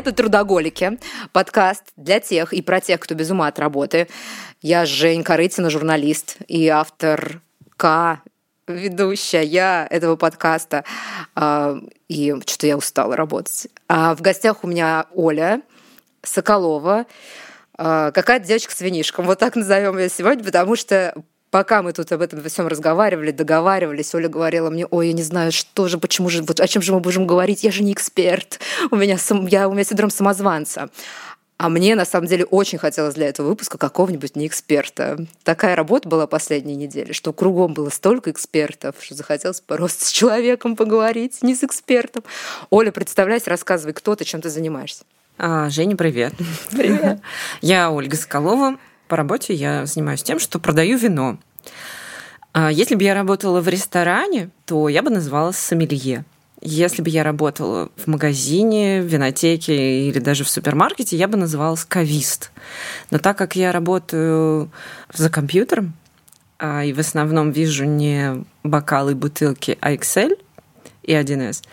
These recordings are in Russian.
Это «Трудоголики», подкаст для тех и про тех, кто без ума от работы. Я Жень Корытина, журналист и автор К, ведущая этого подкаста. А, и что-то я устала работать. А в гостях у меня Оля Соколова, а, какая-то девочка с винишком. Вот так назовем ее сегодня, потому что пока мы тут об этом всем разговаривали, договаривались, Оля говорила мне, ой, я не знаю, что же, почему же, вот о чем же мы будем говорить, я же не эксперт, у меня, я, у меня синдром самозванца. А мне, на самом деле, очень хотелось для этого выпуска какого-нибудь неэксперта. Такая работа была последние недели, что кругом было столько экспертов, что захотелось просто с человеком поговорить, не с экспертом. Оля, представляйся, рассказывай, кто ты, чем ты занимаешься. А, Женя, привет. Привет. Я Ольга Соколова, по работе я занимаюсь тем, что продаю вино. А если бы я работала в ресторане, то я бы называлась сомелье. Если бы я работала в магазине, в винотеке или даже в супермаркете, я бы называлась кавист. Но так как я работаю за компьютером, а, и в основном вижу не бокалы, бутылки, а Excel и 1С,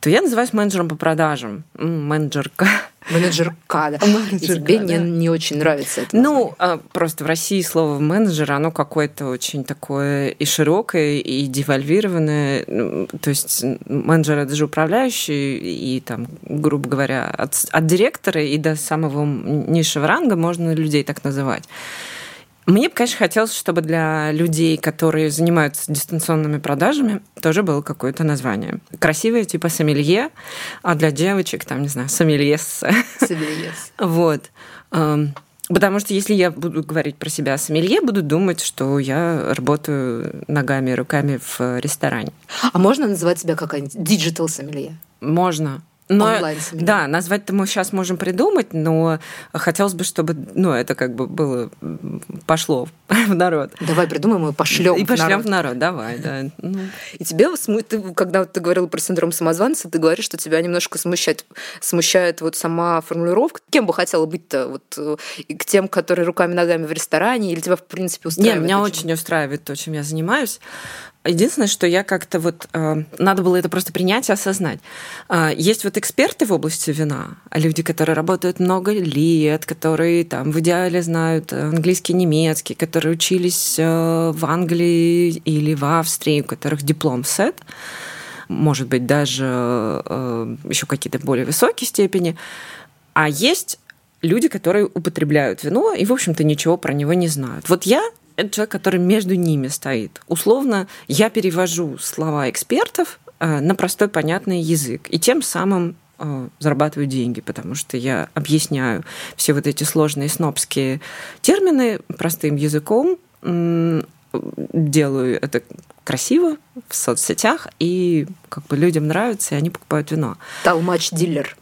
то я называюсь менеджером по продажам, менеджерка. Менеджерка, да. Менеджерка, и тебе не, не очень нравится это Ну, а, просто в России слово менеджер, оно какое-то очень такое и широкое, и девальвированное. Ну, то есть менеджер это же управляющий, и там, грубо говоря, от, от директора и до самого низшего ранга можно людей так называть. Мне бы, конечно, хотелось, чтобы для людей, которые занимаются дистанционными продажами, тоже было какое-то название. Красивое, типа сомелье, а для девочек, там, не знаю, сомельес. Сомельес. Вот. Эм, потому что если я буду говорить про себя сомелье, буду думать, что я работаю ногами и руками в ресторане. А можно называть себя какая-нибудь digital сомелье? Можно. Но, да, назвать-то мы сейчас можем придумать, но хотелось бы, чтобы ну, это как бы было пошло в народ. Давай придумаем и пошлем. И пошлем в народ, давай, да. Ну. И тебе, ты, когда ты говорила про синдром самозванца, ты говоришь, что тебя немножко смущает, смущает вот сама формулировка. Кем бы хотела быть-то? Вот э, к тем, которые руками-ногами в ресторане, или тебя, в принципе, устраивает? Нет, меня очень устраивает то, чем я занимаюсь. Единственное, что я как-то вот... Э, надо было это просто принять и осознать. Э, есть вот эксперты в области вина, а люди, которые работают много лет, которые там в идеале знают английский, немецкий, которые учились э, в Англии или в Австрии, у которых диплом сет, может быть, даже э, еще какие-то более высокие степени. А есть люди, которые употребляют вино и, в общем-то, ничего про него не знают. Вот я это человек, который между ними стоит. Условно, я перевожу слова экспертов э, на простой понятный язык. И тем самым э, зарабатываю деньги, потому что я объясняю все вот эти сложные снобские термины простым языком, делаю это красиво в соцсетях, и как бы людям нравится, и они покупают вино. Толмач-дилер.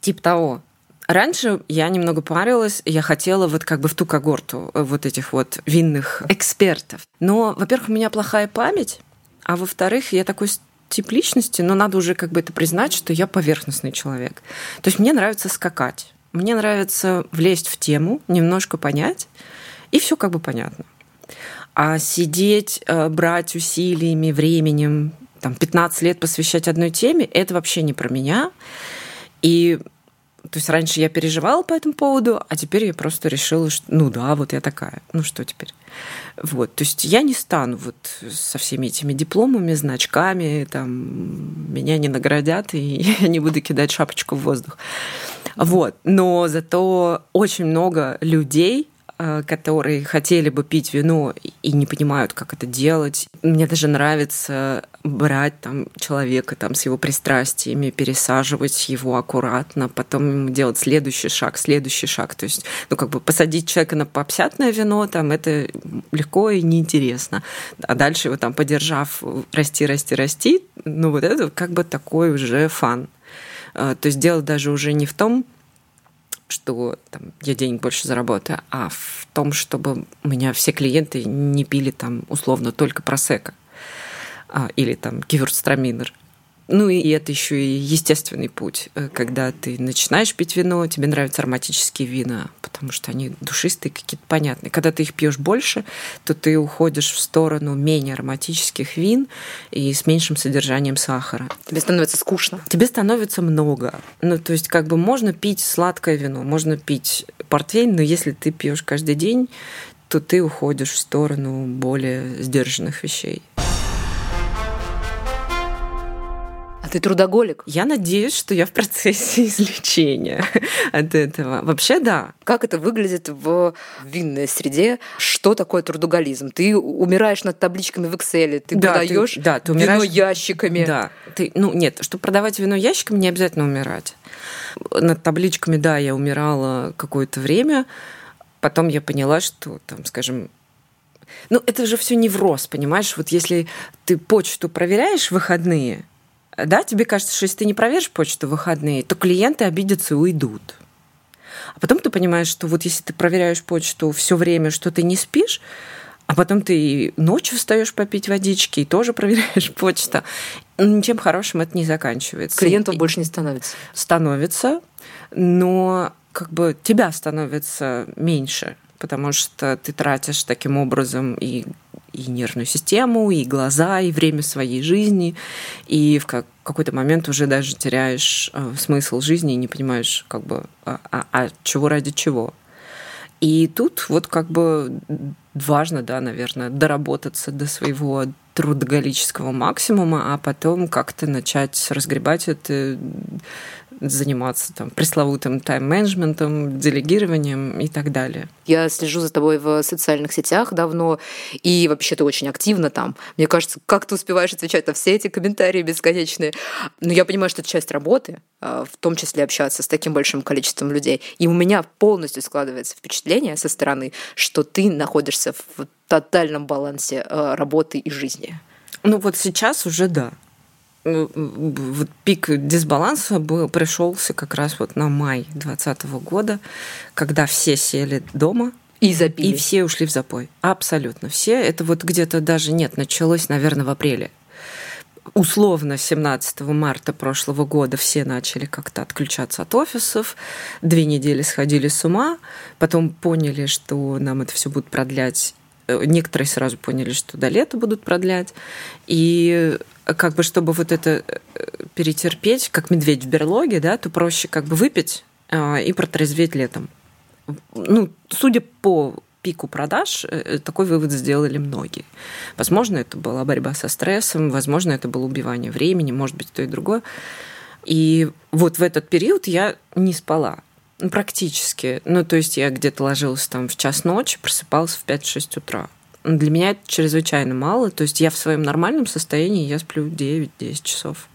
Тип того. Раньше я немного парилась, я хотела вот как бы в ту когорту э, вот этих вот винных экспертов. Но, во-первых, у меня плохая память, а во-вторых, я такой тип личности, но надо уже как бы это признать, что я поверхностный человек. То есть мне нравится скакать, мне нравится влезть в тему, немножко понять, и все как бы понятно. А сидеть, э, брать усилиями, временем, там, 15 лет посвящать одной теме, это вообще не про меня. И то есть раньше я переживала по этому поводу, а теперь я просто решила, что ну да, вот я такая. Ну что теперь? Вот, то есть я не стану вот со всеми этими дипломами, значками, там, меня не наградят, и я не буду кидать шапочку в воздух. Вот, но зато очень много людей, которые хотели бы пить вино и не понимают, как это делать. Мне даже нравится брать там человека там с его пристрастиями, пересаживать его аккуратно, потом делать следующий шаг, следующий шаг. То есть, ну, как бы посадить человека на попсятное вино, там, это легко и неинтересно. А дальше его там, подержав, расти, расти, расти, ну, вот это как бы такой уже фан. Э, то есть дело даже уже не в том, что там, я денег больше заработаю, а в том, чтобы у меня все клиенты не пили там условно только просека а, или там гиверстраминер. Ну и это еще и естественный путь, э, когда ты начинаешь пить вино, тебе нравятся ароматические вина, потому что они душистые, какие-то понятные. Когда ты их пьешь больше, то ты уходишь в сторону менее ароматических вин и с меньшим содержанием сахара. Тебе становится скучно. Тебе становится много. Ну, то есть, как бы можно пить сладкое вино, можно пить портвейн, но если ты пьешь каждый день, то ты уходишь в сторону более сдержанных вещей. Ты трудоголик? Я надеюсь, что я в процессе излечения от этого. Вообще, да. Как это выглядит в винной среде? Что такое трудоголизм? Ты умираешь над табличками в Excel, ты да, продаешь да, ты умираешь... вино ящиками. Да. Ты, ну, нет, чтобы продавать вино ящиками, не обязательно умирать. Над табличками, да, я умирала какое-то время. Потом я поняла, что, там, скажем, ну, это же все невроз, понимаешь? Вот если ты почту проверяешь в выходные, да, тебе кажется, что если ты не проверишь почту в выходные, то клиенты обидятся и уйдут. А потом ты понимаешь, что вот если ты проверяешь почту все время, что ты не спишь, а потом ты ночью встаешь попить водички и тоже проверяешь почту, ничем хорошим это не заканчивается. Клиентов и больше не становится. Становится, но как бы тебя становится меньше, потому что ты тратишь таким образом и и нервную систему, и глаза, и время своей жизни, и в какой-то момент уже даже теряешь э, смысл жизни и не понимаешь, как бы, а, а, а чего ради чего. И тут вот как бы важно, да, наверное, доработаться до своего трудоголического максимума, а потом как-то начать разгребать это заниматься там пресловутым тайм-менеджментом, делегированием и так далее. Я слежу за тобой в социальных сетях давно, и вообще ты очень активно там. Мне кажется, как ты успеваешь отвечать на все эти комментарии бесконечные. Но я понимаю, что это часть работы, а, в том числе общаться с таким большим количеством людей. И у меня полностью складывается впечатление со стороны, что ты находишься в тотальном балансе а, работы и жизни. Ну вот сейчас уже да. Вот пик дисбаланса был, пришелся как раз вот на май 2020 года, когда все сели дома, и запили. И все ушли в запой. Абсолютно все. Это вот где-то даже нет, началось, наверное, в апреле. Условно, 17 марта прошлого года все начали как-то отключаться от офисов. Две недели сходили с ума. Потом поняли, что нам это все будет продлять Э, некоторые сразу поняли, что до лета будут продлять. И как бы, чтобы вот это э, перетерпеть, как медведь в берлоге, да, то проще как бы выпить и протрезветь летом. Ну, судя по пику продаж, такой вывод сделали многие. Возможно, это была борьба со стрессом, возможно, это было убивание времени, может быть, то и другое. И вот в этот период я не спала. Ну, практически. Ну, то есть я где-то ложилась там в час ночи, просыпалась в 5-6 утра. Для меня это чрезвычайно мало. То есть я в своем нормальном состоянии, я сплю 9-10 часов.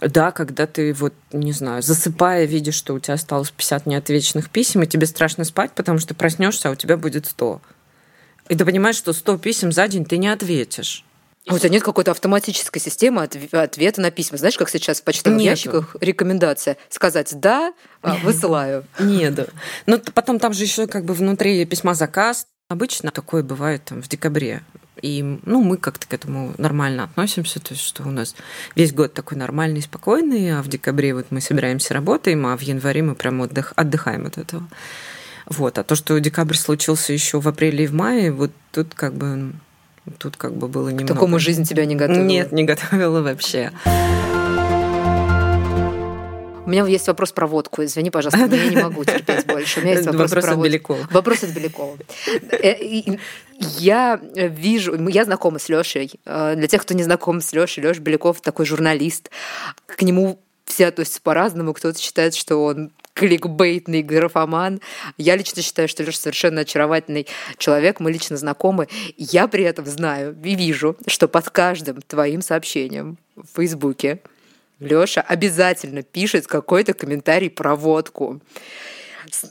Да, когда ты вот, не знаю, засыпая, видишь, что у тебя осталось 50 неотвеченных писем, и тебе страшно спать, потому что проснешься, а у тебя будет 100. И ты понимаешь, что 100 писем за день ты не ответишь. А у тебя нет какой-то автоматической системы ответа на письма? Знаешь, как сейчас в почтовых Нету. ящиках рекомендация сказать «да», а, высылаю. Нет. Но потом там же еще как бы внутри письма заказ. Обычно такое бывает там в декабре. И ну, мы как-то к этому нормально относимся, то есть что у нас весь год такой нормальный, спокойный, а в декабре вот мы собираемся, работаем, а в январе мы прям отдых, отдыхаем от этого. Вот. А то, что декабрь случился еще в апреле и в мае, вот тут как бы Тут как бы было немного... К такому жизнь тебя не готовила? Нет, не готовила вообще. У меня есть вопрос про водку. Извини, пожалуйста, я не могу терпеть больше. У меня есть вопрос, вопрос про от Белякова. Вопрос от Белякова. Э, я вижу, я знакома с Лешей. Э, для тех, кто не знаком с Лешей, Леша Беляков такой журналист. К нему все относятся по-разному. Кто-то считает, что он кликбейтный графоман. Я лично считаю, что Леша совершенно очаровательный человек, мы лично знакомы. Я при этом знаю и вижу, что под каждым твоим сообщением в Фейсбуке Леша обязательно пишет какой-то комментарий про водку.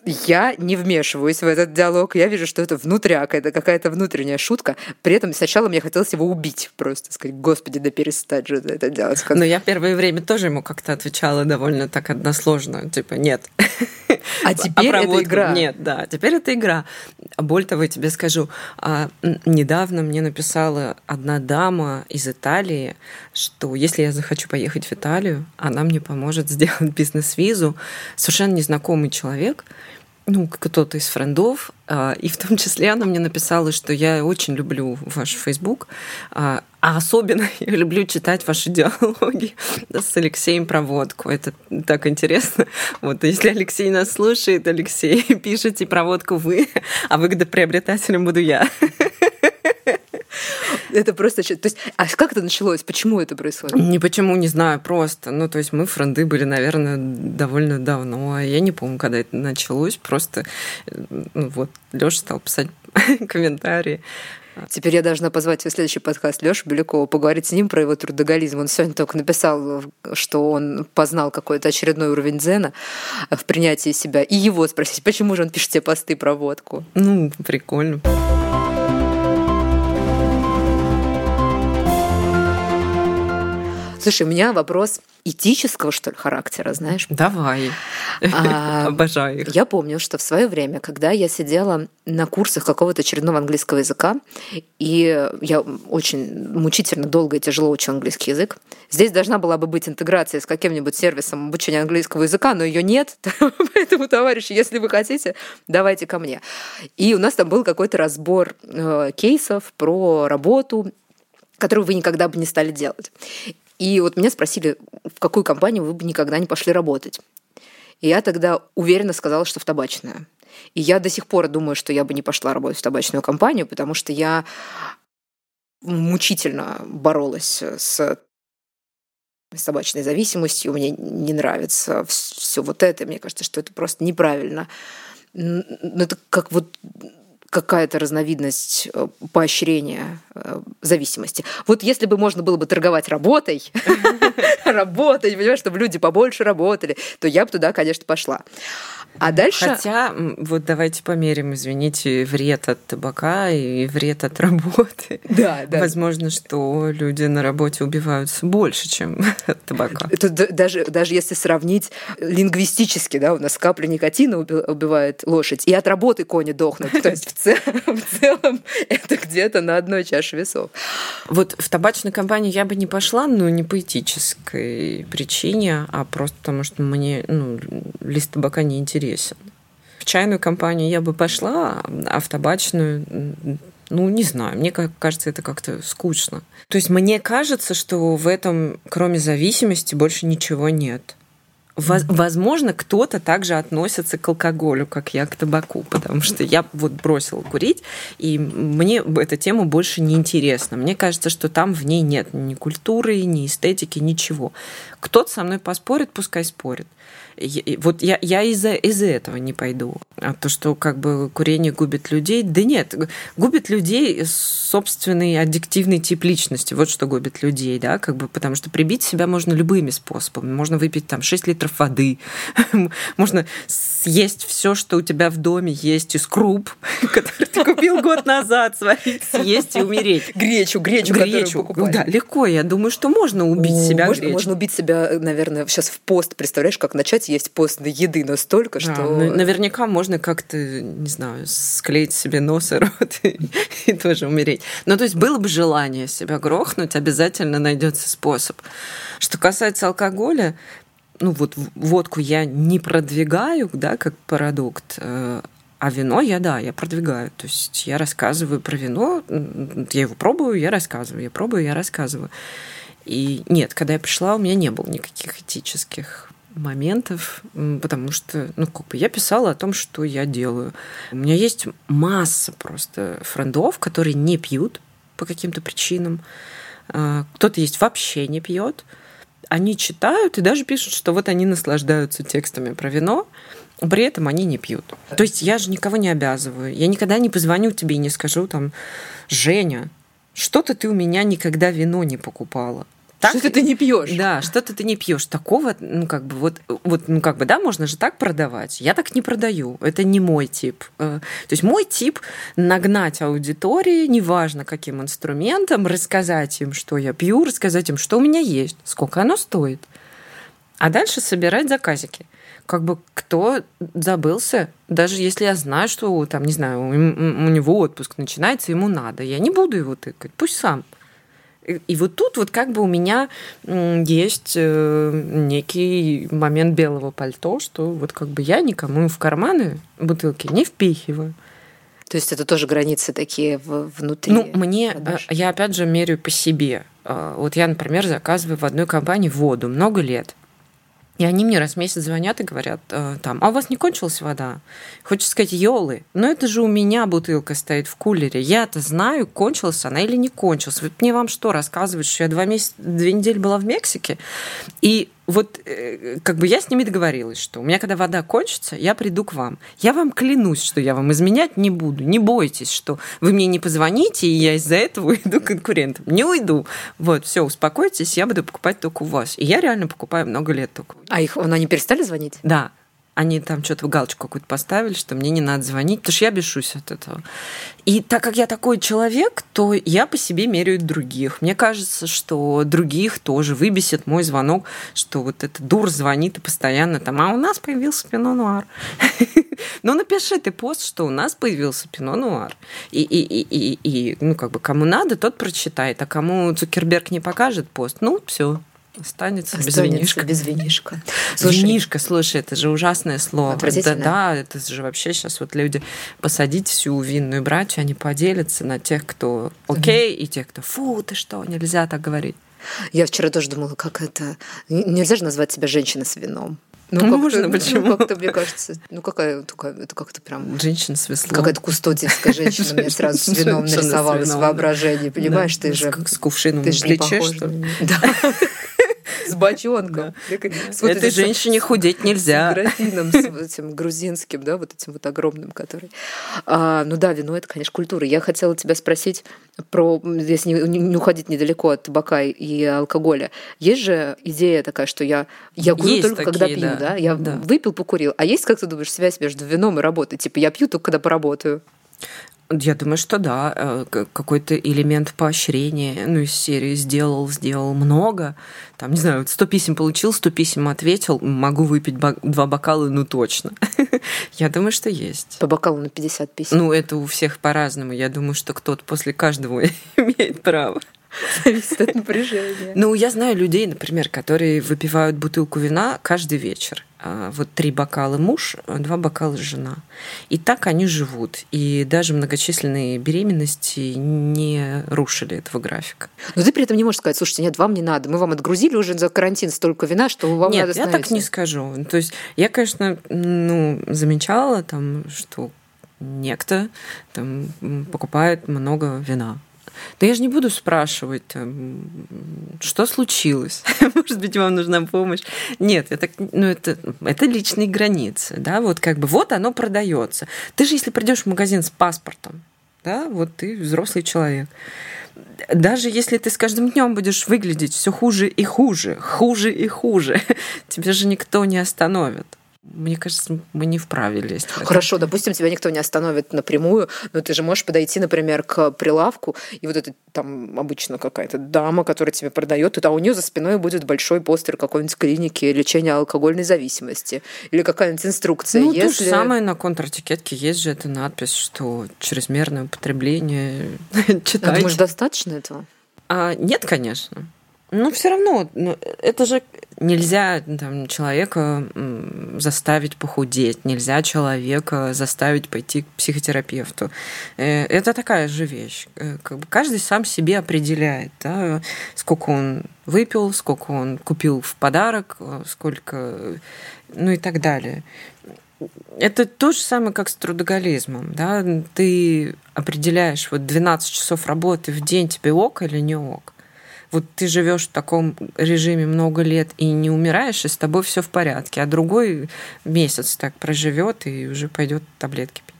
Я не вмешиваюсь в этот диалог. Я вижу, что это внутряк, это какая-то внутренняя шутка. При этом сначала мне хотелось его убить просто, сказать, господи, да перестать же это делать. Но я первое время тоже ему как-то отвечала довольно так односложно, типа, нет. А теперь это игра. Нет, да, теперь это игра. Более того, я тебе скажу, а, недавно мне написала одна дама из Италии, что если я захочу поехать в Италию, она мне поможет сделать бизнес-визу. Совершенно незнакомый человек, ну, кто-то из френдов, а, и в том числе она мне написала, что я очень люблю ваш Facebook, а, а особенно я люблю читать ваши диалоги с Алексеем Проводку. Это так интересно. Вот если Алексей нас слушает, Алексей, пишите проводку вы, а выгодоприобретателем буду я. Это просто... То есть, а как это началось? Почему это происходит? Не почему, не знаю, просто. Ну, то есть мы френды были, наверное, довольно давно. А я не помню, когда это началось. Просто ну, вот Лёша стал писать комментарии. Теперь я должна позвать в следующий подкаст Лёшу Белякова, поговорить с ним про его трудоголизм. Он сегодня только написал, что он познал какой-то очередной уровень дзена в принятии себя. И его спросить, почему же он пишет тебе посты про водку? Ну, прикольно. Слушай, у меня вопрос этического, что ли, характера, знаешь? Давай. А, Обожаю их. Я помню, что в свое время, когда я сидела на курсах какого-то очередного английского языка, и я очень мучительно долго и тяжело учила английский язык, здесь должна была бы быть интеграция с каким-нибудь сервисом обучения английского языка, но ее нет. Поэтому, товарищи, если вы хотите, давайте ко мне. И у нас там был какой-то разбор э, кейсов про работу которую вы никогда бы не стали делать. И вот меня спросили, в какую компанию вы бы никогда не пошли работать. И я тогда уверенно сказала, что в табачную. И я до сих пор думаю, что я бы не пошла работать в табачную компанию, потому что я мучительно боролась с с табачной зависимостью, мне не нравится все вот это, мне кажется, что это просто неправильно. Ну, это как вот какая-то разновидность э, поощрения э, зависимости. Вот если бы можно было бы торговать работой, работой, понимаешь, чтобы люди побольше работали, то я бы туда, конечно, пошла. А дальше... Хотя, вот давайте померим, извините, вред от табака и вред от работы. Да, да. Возможно, что люди на работе убиваются больше, чем от табака. Это даже, даже если сравнить лингвистически, да, у нас капля никотина убивает лошадь, и от работы кони дохнут. То есть в, цел, в целом это где-то на одной чаше весов. Вот в табачную компанию я бы не пошла, но не по этической причине, а просто потому, что мне ну, лист табака не интересен интересен. В чайную компанию я бы пошла, а в табачную ну, не знаю, мне кажется, это как-то скучно. То есть мне кажется, что в этом, кроме зависимости, больше ничего нет. Возможно, кто-то также относится к алкоголю, как я к табаку, потому что я вот бросила курить, и мне эта тема больше не интересна. Мне кажется, что там в ней нет ни культуры, ни эстетики, ничего. Кто-то со мной поспорит, пускай спорит вот я, я из-за из этого не пойду. А то, что как бы курение губит людей, да нет, губит людей собственный аддиктивный тип личности. Вот что губит людей, да, как бы, потому что прибить себя можно любыми способами. Можно выпить там 6 литров воды, можно съесть все, что у тебя в доме есть из круп, который ты купил год назад, сварить, съесть и умереть. Гречу, гречу, гречу. Да, легко. Я думаю, что можно убить себя можно, можно убить себя, наверное, сейчас в пост. Представляешь, как начать есть постной еды настолько, что... Наверняка можно как-то, не знаю, склеить себе нос и рот и, и тоже умереть. Ну, то есть было бы желание себя грохнуть, обязательно найдется способ. Что касается алкоголя, ну вот водку я не продвигаю, да, как продукт, э, а вино я, да, я продвигаю. То есть я рассказываю про вино, я его пробую, я рассказываю, я пробую, я рассказываю. И нет, когда я пришла, у меня не было никаких этических моментов, потому что, ну, как бы я писала о том, что я делаю. У меня есть масса просто френдов, которые не пьют по каким-то причинам. А, кто-то есть вообще не пьет. Они читают и даже пишут, что вот они наслаждаются текстами про вино, при этом они не пьют. То есть я же никого не обязываю. Я никогда не позвоню тебе и не скажу там, Женя, что-то ты у меня никогда вино не покупала так, что ты не пьешь. Да, что-то ты не пьешь. Такого, ну, как бы, вот, вот, ну, как бы, да, можно же так продавать. Я так не продаю. Это не мой тип. Э, то есть мой тип нагнать аудитории, неважно каким инструментом, рассказать им, что я пью, рассказать им, что у меня есть, сколько оно стоит. А дальше собирать заказики. Как бы кто забылся, даже если я знаю, что там, не знаю, у него отпуск начинается, ему надо, я не буду его тыкать, пусть сам. И вот тут вот как бы у меня есть э, некий момент белого пальто, что вот как бы я никому в карманы бутылки не впихиваю. То есть это тоже границы такие внутри? Ну, мне, э, продаж. я опять же меряю по себе. А, вот я, например, заказываю в одной компании воду много лет. И они мне раз в месяц звонят и говорят э, там, а у вас не кончилась вода? Хочется сказать, елы, но это же у меня бутылка стоит в кулере. Я-то знаю, кончилась она или не кончилась. Вот мне вам что рассказывать, что я два месяца, две недели была в Мексике, и вот э, как бы я с ними договорилась, что у меня, когда вода кончится, я приду к вам. Я вам клянусь, что я вам изменять не буду. Не бойтесь, что вы мне не позвоните, и я из-за этого уйду конкурентам. Не уйду. Вот, все, успокойтесь, я буду покупать только у вас. И я реально покупаю много лет только. А их, они перестали звонить? Да они там что-то галочку какую-то поставили, что мне не надо звонить, потому что я бешусь от этого. И так как я такой человек, то я по себе меряю других. Мне кажется, что других тоже выбесит мой звонок, что вот этот дур звонит и постоянно там, а у нас появился пино нуар. Ну, напиши ты пост, что у нас появился пино нуар. И, и, и, и, ну, как бы, кому надо, тот прочитает, а кому Цукерберг не покажет пост, ну, все, Останется, Останется без винишка. без винишка. Слушай, винишка, слушай, это же ужасное слово. Да, да, это же вообще сейчас вот люди посадить всю винную братью, они поделятся на тех, кто окей, и тех, кто фу, ты что, нельзя так говорить. Я вчера тоже думала, как это... Нельзя же назвать себя женщиной с вином. Ну, Можно, почему? Ну, как-то, мне кажется, ну, какая такая, это как-то прям... Женщина с веслом. Какая-то кустодиевская женщина мне сразу с вином нарисовалась в воображении, понимаешь, ты же... С кувшином в плече, что ли? Да. С бочонком. Этой женщине худеть нельзя. С графином, с этим грузинским, да, вот этим вот огромным, который... А, ну да, вино — это, конечно, культура. Я хотела тебя спросить про, если не уходить недалеко от табака и алкоголя. Есть же идея такая, что я, я курю только когда пью, да? Я выпил, покурил. А есть, как ты думаешь, связь между вином и работой? Типа, я пью только когда поработаю. Я думаю, что да, э, какой-то элемент поощрения, ну, из серии сделал, сделал много, там, не знаю, 100 писем получил, 100 писем ответил, могу выпить два бокала, ну, точно. Я думаю, что есть. По бокалу на 50 писем? Ну, это у всех по-разному. Я думаю, что кто-то после каждого имеет право. Зависит от напряжения. Ну, я знаю людей, например, которые выпивают бутылку вина каждый вечер. А, вот три бокала муж, два бокала жена. И так они живут. И даже многочисленные беременности не рушили этого графика. Но ты при этом не можешь сказать, слушайте, нет, вам не надо. Мы вам отгрузили уже за карантин столько вина, что вам нет, надо я так не скажу. То есть я, конечно, ну, замечала, там, что некто там, покупает много вина. Да я же не буду спрашивать, что случилось. Может быть, вам нужна помощь. Нет, так, ну, это, это личные границы. Да? Вот как бы вот оно продается. Ты же, если придешь в магазин с паспортом, да, вот ты взрослый человек. Даже если ты с каждым днем будешь выглядеть все хуже и хуже, хуже и хуже, тебе же никто не остановит. Мне кажется, мы не вправе лезть. Хорошо, допустим, тебя никто не остановит напрямую, но ты же можешь подойти, например, к прилавку, и вот это там обычно какая-то дама, которая тебе продает, а у нее за спиной будет большой постер какой-нибудь клиники лечения алкогольной зависимости или какая-нибудь инструкция. Ну, Если... то же самое на контратикетке есть же эта надпись, что чрезмерное употребление читать. Думаешь, достаточно этого? А, нет, конечно. Ну, все равно, ну, это же нельзя там, человека заставить похудеть, нельзя человека заставить пойти к психотерапевту. Э, это такая же вещь. Э, как бы каждый сам себе определяет, да, сколько он выпил, сколько он купил в подарок, э, сколько, ну и так далее. Это то же самое, как с трудоголизмом. Да? Ты определяешь, вот 12 часов работы в день тебе ок или не ок вот ты живешь в таком режиме много лет и не умираешь, и с тобой все в порядке, а другой месяц так проживет и уже пойдет таблетки пить.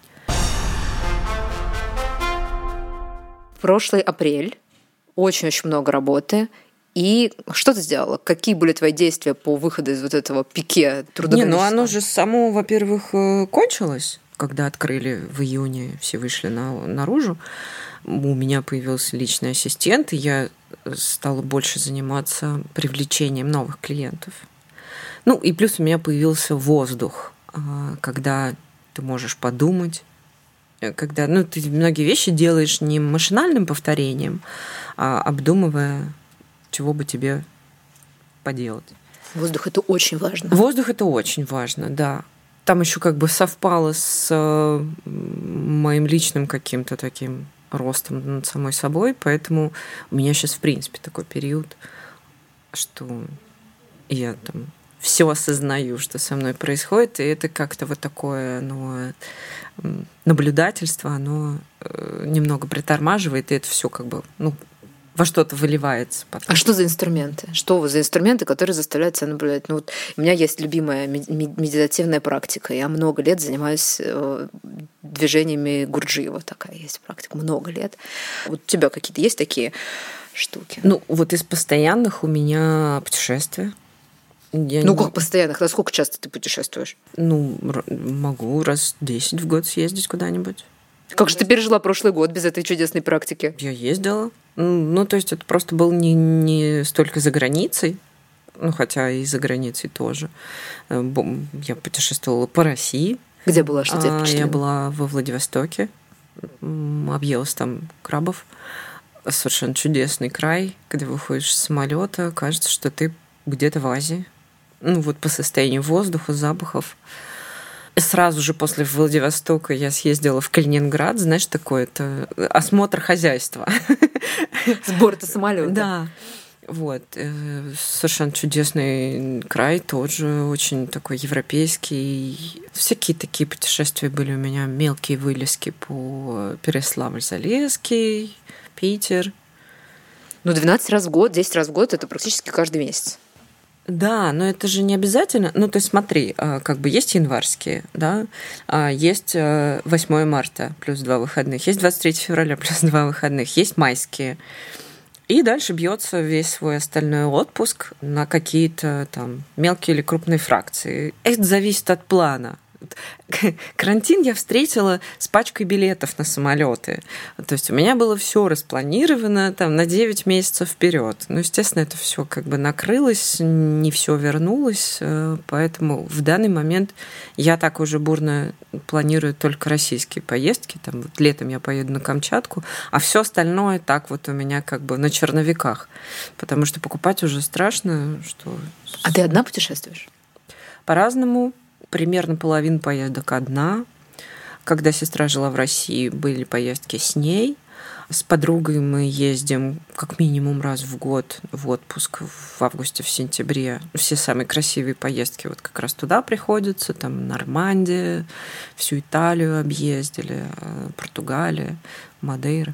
Прошлый апрель, очень-очень много работы, и что ты сделала? Какие были твои действия по выходу из вот этого пике трудоголичества? Не, ну оно же само, во-первых, э, кончилось, когда открыли в июне, все вышли на, наружу. У меня появился личный ассистент, и я стала больше заниматься привлечением новых клиентов. Ну, и плюс у меня появился воздух, а, когда ты можешь подумать, э, когда ну, ты многие вещи делаешь не машинальным повторением, а обдумывая, чего бы тебе поделать. Воздух это очень важно. Воздух это очень важно, да. Там еще как бы совпало с моим личным каким-то таким ростом над самой собой, поэтому у меня сейчас в принципе такой период, что я там все осознаю, что со мной происходит, и это как-то вот такое, ну, наблюдательство, оно э, немного притормаживает, и это все как бы, ну, во что-то выливается. Потом. А что за инструменты? Что за инструменты, которые заставляют тебя наблюдать? Ну, вот у меня есть любимая медитативная практика. Я много лет занимаюсь э, движениями Гурджиева. Такая есть практика. Много лет. Вот у тебя какие-то есть такие штуки? Ну, вот из постоянных у меня путешествия. Я ну, не... как постоянных? Насколько часто ты путешествуешь? Ну, могу раз 10 в год съездить куда-нибудь. Как же ты пережила прошлый год без этой чудесной практики? Я ездила. Ну, то есть это просто был не, не столько за границей, ну, хотя и за границей тоже. Э, я путешествовала по России. Где была, что тебя а, Я была во Владивостоке, объелась там крабов. Совершенно чудесный край, когда выходишь с самолета, кажется, что ты где-то в Азии. Ну, вот по состоянию воздуха, запахов. Сразу же после Владивостока я съездила в Калининград, знаешь, такое это осмотр хозяйства. С борта самолета. Да. Вот. Э, совершенно чудесный край, тоже очень такой европейский. Всякие такие путешествия были у меня, мелкие вылезки по Переславль-Залесский, Питер. Ну, 12 раз в год, 10 раз в год – это практически каждый месяц. Да, но это же не обязательно. Ну, то есть смотри, а, как бы есть январские, да, а, есть 8 э, марта плюс два выходных, есть 23 февраля плюс два выходных, есть майские. И дальше бьется весь свой остальной отпуск на какие-то там мелкие или крупные фракции. Это зависит от плана. Карантин я встретила с пачкой билетов на самолеты. То есть у меня было все распланировано там на 9 месяцев вперед. Ну, естественно, это все как бы накрылось, не все вернулось, э, поэтому в данный момент я так уже бурно планирую только российские поездки. Там вот летом я поеду на Камчатку, а все остальное так вот у меня как бы на черновиках, потому что покупать уже страшно, что. А ты одна путешествуешь? По-разному примерно половина поездок одна. Когда сестра жила в России, были поездки с ней. С подругой мы ездим как минимум раз в год в отпуск в августе, в сентябре. Все самые красивые поездки вот как раз туда приходятся. Там Нормандия, всю Италию объездили, э, Португалия, Мадейра.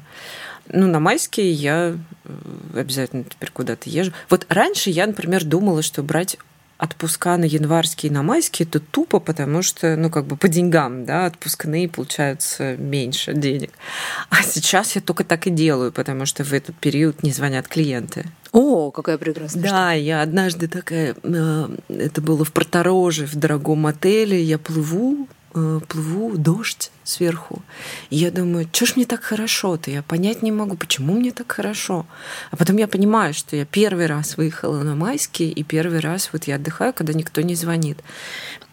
Ну, на майские я э, обязательно теперь куда-то езжу. Вот раньше я, например, думала, что брать отпуска на январские и на майские, это тупо, потому что, ну, как бы по деньгам, да, отпускные получаются меньше денег. А сейчас я только так и делаю, потому что в этот период не звонят клиенты. О, какая прекрасная. Да, я однажды такая, э, это было в Портороже, в дорогом отеле, я плыву Э, плыву, дождь сверху. И я думаю, что ж мне так хорошо-то? Я понять не могу, почему мне так хорошо. А потом я понимаю, что я первый раз выехала на майские, и первый раз вот я отдыхаю, когда никто не звонит.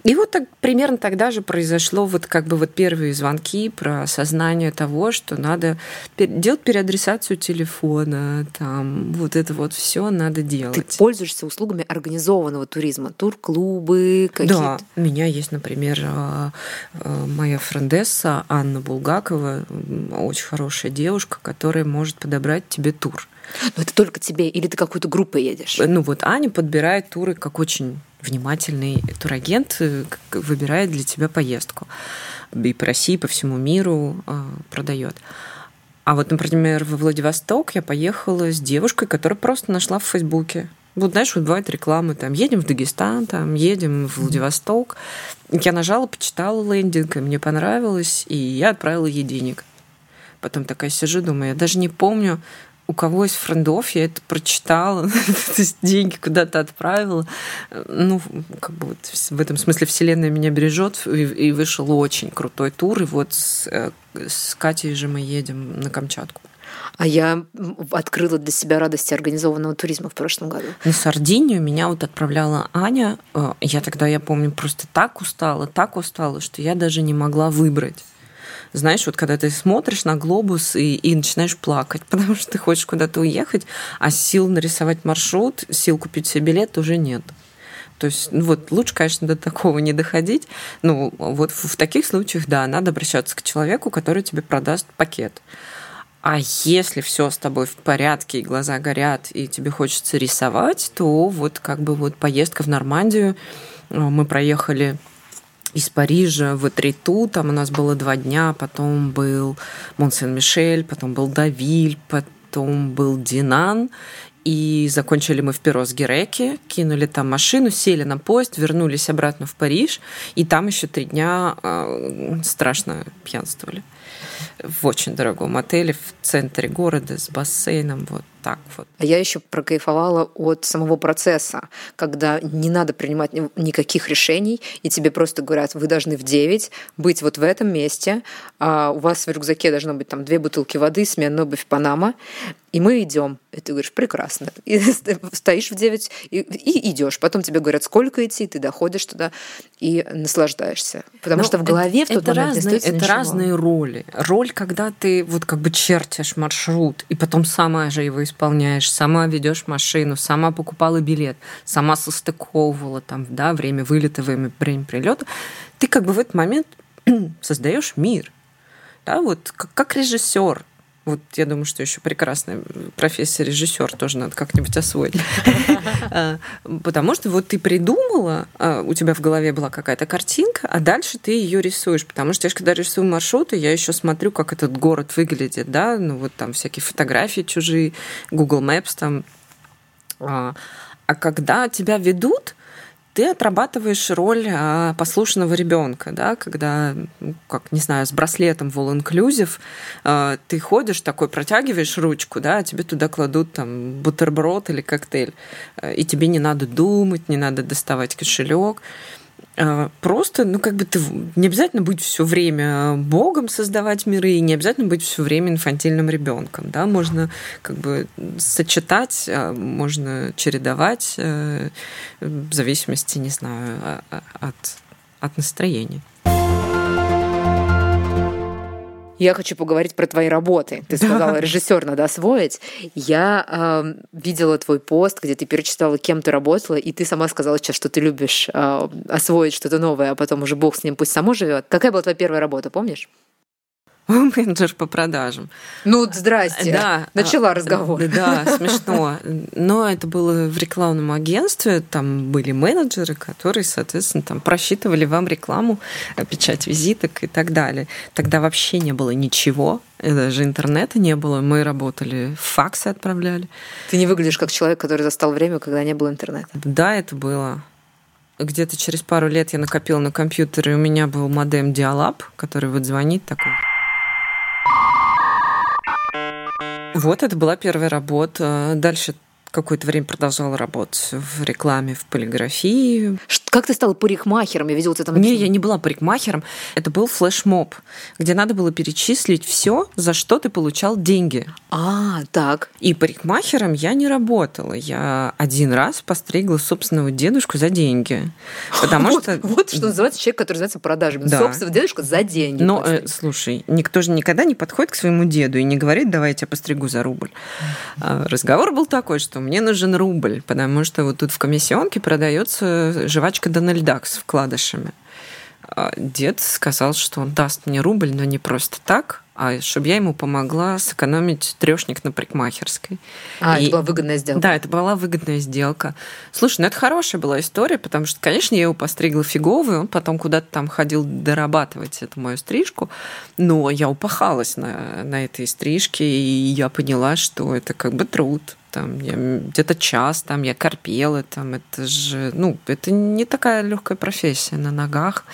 И вот так, примерно тогда же произошло вот как бы вот первые звонки про осознание того, что надо делать переадресацию телефона, там вот это вот все надо делать. Ты пользуешься услугами организованного туризма, тур-клубы какие-то? Да, у меня есть, например, а, а, моя френдесса Анна Булгакова, очень хорошая девушка, которая может подобрать тебе тур. Но это только тебе, или ты какую-то группу едешь? Ну вот Аня подбирает туры как очень внимательный турагент э, выбирает для тебя поездку. И по России, и по всему миру э, продает. А вот, например, во Владивосток я поехала с девушкой, которая просто нашла в Фейсбуке. Вот знаешь, вот бывает рекламы, там, едем в Дагестан, там, едем в Владивосток. Я нажала, почитала лендинг, и мне понравилось, и я отправила ей денег. Потом такая сижу, думаю, я даже не помню, у кого из френдов я это прочитала, деньги куда-то отправила. Ну, как бы вот в этом смысле Вселенная меня бережет, и, и вышел очень крутой тур. И вот с, э, с Катей же мы едем на Камчатку. А я открыла для себя радости организованного туризма в прошлом году. На Сардинию меня вот отправляла Аня. Э, я тогда, я помню, просто так устала, так устала, что я даже не могла выбрать. Знаешь, вот когда ты смотришь на глобус и, и начинаешь плакать, потому что ты хочешь куда-то уехать, а сил нарисовать маршрут, сил купить себе билет уже нет. То есть, ну вот, лучше, конечно, до такого не доходить. Ну, вот в таких случаях, да, надо обращаться к человеку, который тебе продаст пакет. А если все с тобой в порядке, и глаза горят, и тебе хочется рисовать, то вот как бы вот поездка в Нормандию, э, мы проехали из Парижа в Этриту, там у нас было два дня, потом был Монсен-Мишель, потом был Давиль, потом был Динан, и закончили мы в Перо с Гереки, кинули там машину, сели на поезд, вернулись обратно в Париж, и там еще три дня э, страшно пьянствовали в очень дорогом отеле в центре города с бассейном. Вот так вот. А я еще прокайфовала от самого процесса, когда не надо принимать никаких решений, и тебе просто говорят, вы должны в 9 быть вот в этом месте, а у вас в рюкзаке должно быть там две бутылки воды, сменная обувь Панама, и мы идем. И ты говоришь, прекрасно. И стоишь в 9 и, и идешь. Потом тебе говорят, сколько идти, ты доходишь туда и наслаждаешься. Потому Но что в голове это, в тот это момент разные, не Это ничего. разные роли. Роль, когда ты вот как бы чертишь маршрут, и потом сама же его исполняешь, сама ведешь машину, сама покупала билет, сама состыковывала там, да, время вылета, время, прилета. Ты как бы в этот момент создаешь мир. Да, вот как, как режиссер, вот я думаю, что еще прекрасная профессия режиссер тоже надо как-нибудь освоить. А, потому что вот ты придумала, а, у тебя в голове была какая-то картинка, а дальше ты ее рисуешь. Потому что я когда рисую маршруты, я еще смотрю, как этот город выглядит, да, ну вот там всякие фотографии чужие, Google Maps там. А, а когда тебя ведут, ты отрабатываешь роль а, послушного ребенка, да, когда, ну, как, не знаю, с браслетом в all inclusive а, ты ходишь такой, протягиваешь ручку, да, а тебе туда кладут там бутерброд или коктейль, и тебе не надо думать, не надо доставать кошелек. А, просто, ну, как бы ты не обязательно быть все время Богом создавать миры, и не обязательно быть все время инфантильным ребенком, да, можно как бы сочетать, а, можно чередовать э, в зависимости, не знаю, а, от, от настроения. Я хочу поговорить про твои работы. Ты сказала, режиссер надо освоить. Я э, видела твой пост, где ты перечитала, кем ты работала, и ты сама сказала сейчас, что ты любишь э, освоить что-то новое, а потом уже Бог с ним пусть само живет. Какая была твоя первая работа, помнишь? менеджер по продажам. Ну, здрасте. Да. Начала разговор. Да, смешно. Но это было в рекламном агентстве. Там были менеджеры, которые, соответственно, там просчитывали вам рекламу, э, печать визиток и так далее. Тогда вообще не было ничего. Даже интернета не было. Мы работали, факсы отправляли. Ты не выглядишь как человек, который застал время, когда не было интернета. Да, это было где-то через пару лет я накопила на компьютере, у меня был модем Dialab, который вот звонит такой. Вот это была первая работа. Дальше какое-то время продолжала работать в рекламе, в полиграфии. Как ты стала парикмахером? Я видела, ты там... Не, я не была парикмахером. Это был флешмоб, где надо было перечислить все, за что ты получал деньги. А, так. И парикмахером я не работала. Я один раз постригла собственного дедушку за деньги. Потому вот, что... Вот что называется человек, который занимается продажами. Да. Собственного дедушка за деньги. Но, э, слушай, никто же никогда не подходит к своему деду и не говорит, давай я тебя постригу за рубль. А разговор был такой, что мне нужен рубль, потому что вот тут в комиссионке продается жвачка Дональд Дак с вкладышами. А дед сказал, что он даст мне рубль, но не просто так, а чтобы я ему помогла сэкономить трешник на парикмахерской. А, и... это была выгодная сделка. Да, это была выгодная сделка. Слушай, ну это хорошая была история, потому что, конечно, я его постригла фиговый, он потом куда-то там ходил дорабатывать эту мою стрижку, но я упахалась на, на этой стрижке, и я поняла, что это как бы труд там я где-то час там я корпела, там это же, ну, это не такая легкая профессия на ногах.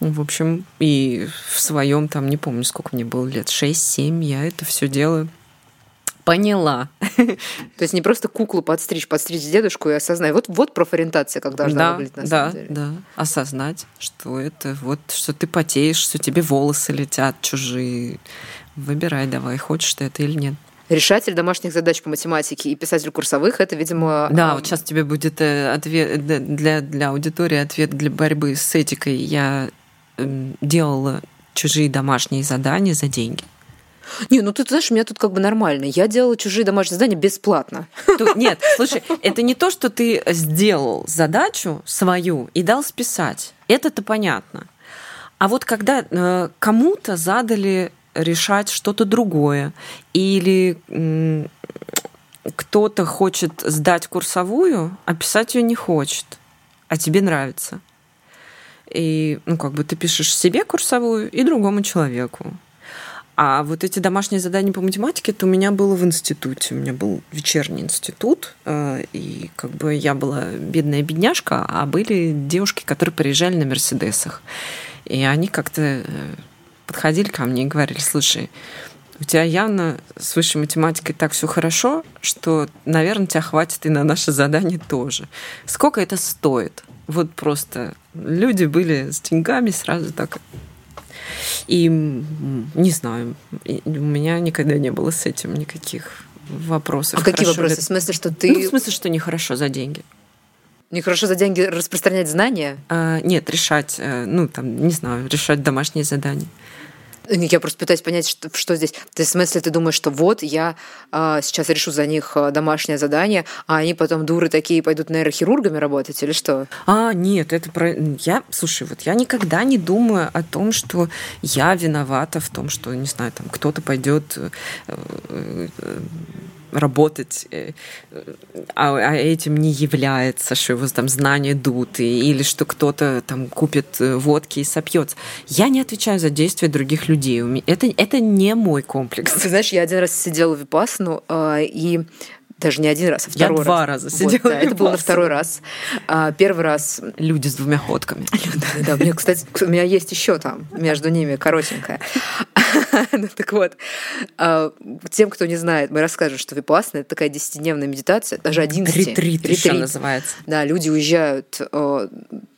В общем, и в своем там, не помню, сколько мне было лет, 6-7, я это все делаю поняла. То есть не просто куклу подстричь, подстричь дедушку и осознать. Вот, вот профориентация, как должна да, выглядеть на да, самом деле. Да, осознать, что это вот, что ты потеешь, что тебе волосы летят чужие, Выбирай давай, хочешь ты это или нет. Решатель домашних задач по математике и писатель курсовых это, видимо. Да, вот сейчас тебе будет э, ответ для, для аудитории ответ для борьбы с этикой. Я эм, делала чужие домашние задания за деньги. Не, ну ты знаешь, у меня тут как бы нормально. Я делала чужие домашние задания бесплатно. Тут, нет, слушай, это не то, что ты сделал задачу свою и дал списать. Это-то понятно. А вот когда э, кому-то задали решать что-то другое, или кто-то хочет сдать курсовую, а писать ее не хочет, а тебе нравится. И, ну, как бы ты пишешь себе курсовую и другому человеку. А вот эти домашние задания по математике, это у меня было в институте. У меня был вечерний институт, э, и как бы я была бедная бедняжка, а были девушки, которые приезжали на Мерседесах. И они как-то э, подходили ко мне и говорили, слушай, у тебя явно с высшей математикой так все хорошо, что, наверное, тебя хватит и на наше задание тоже. Сколько это стоит? Вот просто люди были с деньгами сразу так и не знаю, у меня никогда не было с этим никаких вопросов. А какие вопросы? Ли... В смысле, что ты... Ну, в смысле, что нехорошо за деньги. Нехорошо за деньги распространять знания? А, нет, решать, э, ну, там, не знаю, решать домашние задания. Я просто пытаюсь понять, что, что здесь. Ты в смысле ты думаешь, что вот я а, сейчас решу за них а, домашнее задание, а они потом дуры такие пойдут нейрохирургами работать или что? А, нет, это про... Я, слушай, вот я никогда не думаю о том, что я виновата в том, что, не знаю, там кто-то пойдет э, э, работать, э, а, а этим не является, что его там знания идут, или что кто-то там купит э, водки и сопьется. Я не отвечаю за действия других людей. Это, это не мой комплекс. Ты знаешь, я один раз сидела в Випасну, а, и даже не один раз, а второй Я два раза сидела. Вот, да, это было на второй раз. А, первый раз... Люди с двумя ходками. Да, да, мне, кстати, у меня есть еще там между ними коротенькая. ну, так вот, а, тем, кто не знает, мы расскажем, что Випассана — это такая десятидневная медитация, даже 11. Ретрит, Ретрит еще называется. Да, люди уезжают э,